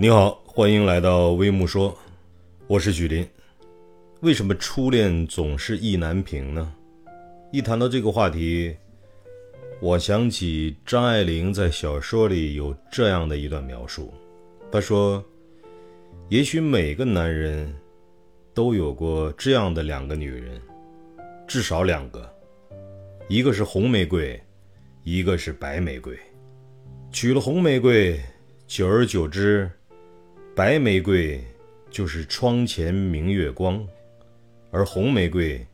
你好，欢迎来到微木说，我是许林。为什么初恋总是意难平呢？一谈到这个话题，我想起张爱玲在小说里有这样的一段描述。她说：“也许每个男人都有过这样的两个女人，至少两个，一个是红玫瑰，一个是白玫瑰。娶了红玫瑰，久而久之。”白玫瑰就是窗前明月光，而红玫瑰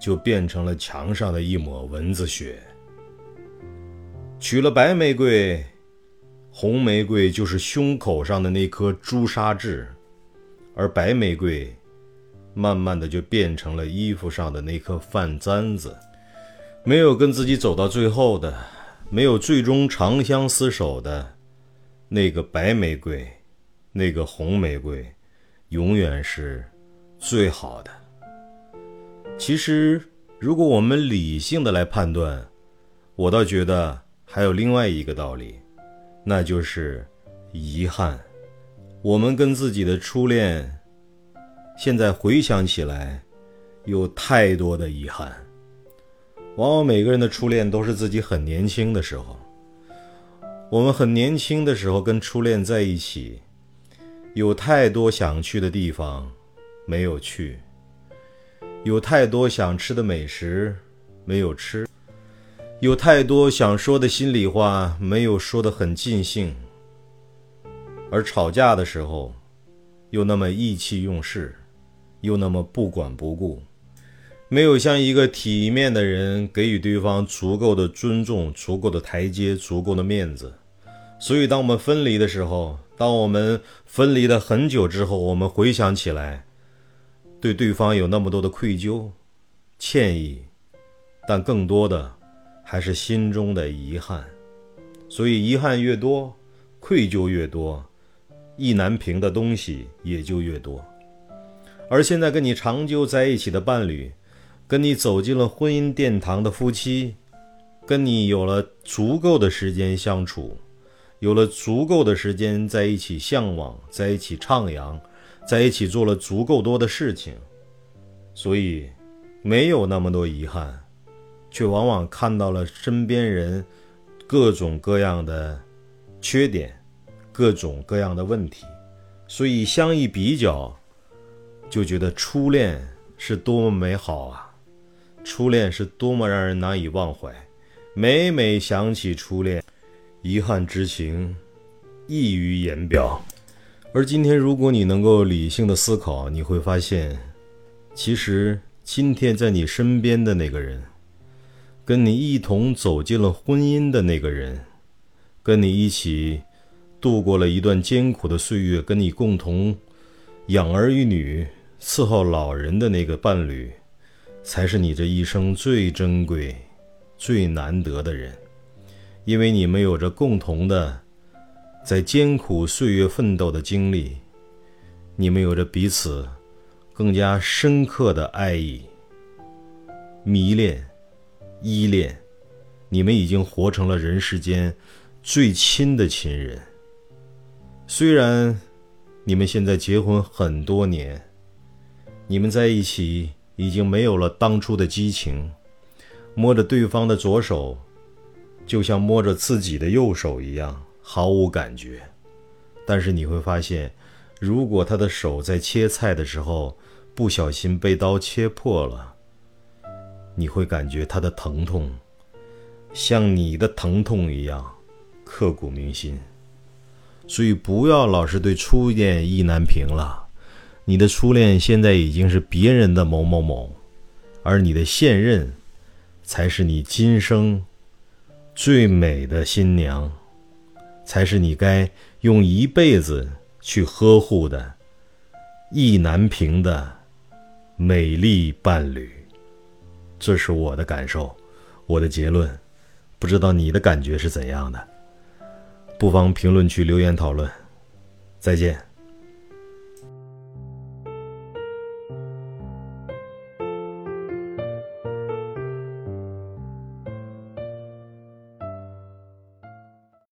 就变成了墙上的一抹蚊子血。娶了白玫瑰，红玫瑰就是胸口上的那颗朱砂痣，而白玫瑰慢慢的就变成了衣服上的那颗饭簪子。没有跟自己走到最后的，没有最终长相厮守的那个白玫瑰。那个红玫瑰，永远是最好的。其实，如果我们理性的来判断，我倒觉得还有另外一个道理，那就是遗憾。我们跟自己的初恋，现在回想起来，有太多的遗憾。往往每个人的初恋都是自己很年轻的时候，我们很年轻的时候跟初恋在一起。有太多想去的地方，没有去；有太多想吃的美食，没有吃；有太多想说的心里话，没有说的很尽兴。而吵架的时候，又那么意气用事，又那么不管不顾，没有像一个体面的人给予对方足够的尊重、足够的台阶、足够的面子。所以，当我们分离的时候，当我们分离了很久之后，我们回想起来，对对方有那么多的愧疚、歉意，但更多的还是心中的遗憾。所以，遗憾越多，愧疚越多，意难平的东西也就越多。而现在跟你长久在一起的伴侣，跟你走进了婚姻殿堂的夫妻，跟你有了足够的时间相处。有了足够的时间在一起向往，在一起徜徉，在一起做了足够多的事情，所以没有那么多遗憾，却往往看到了身边人各种各样的缺点，各种各样的问题，所以相一比较，就觉得初恋是多么美好啊！初恋是多么让人难以忘怀，每每想起初恋。遗憾之情溢于言表，而今天，如果你能够理性的思考，你会发现，其实今天在你身边的那个人，跟你一同走进了婚姻的那个人，跟你一起度过了一段艰苦的岁月，跟你共同养儿育女、伺候老人的那个伴侣，才是你这一生最珍贵、最难得的人。因为你们有着共同的在艰苦岁月奋斗的经历，你们有着彼此更加深刻的爱意、迷恋、依恋，你们已经活成了人世间最亲的亲人。虽然你们现在结婚很多年，你们在一起已经没有了当初的激情，摸着对方的左手。就像摸着自己的右手一样，毫无感觉。但是你会发现，如果他的手在切菜的时候不小心被刀切破了，你会感觉他的疼痛，像你的疼痛一样刻骨铭心。所以不要老是对初恋意难平了，你的初恋现在已经是别人的某某某，而你的现任，才是你今生。最美的新娘，才是你该用一辈子去呵护的意难平的美丽伴侣。这是我的感受，我的结论。不知道你的感觉是怎样的？不妨评论区留言讨论。再见。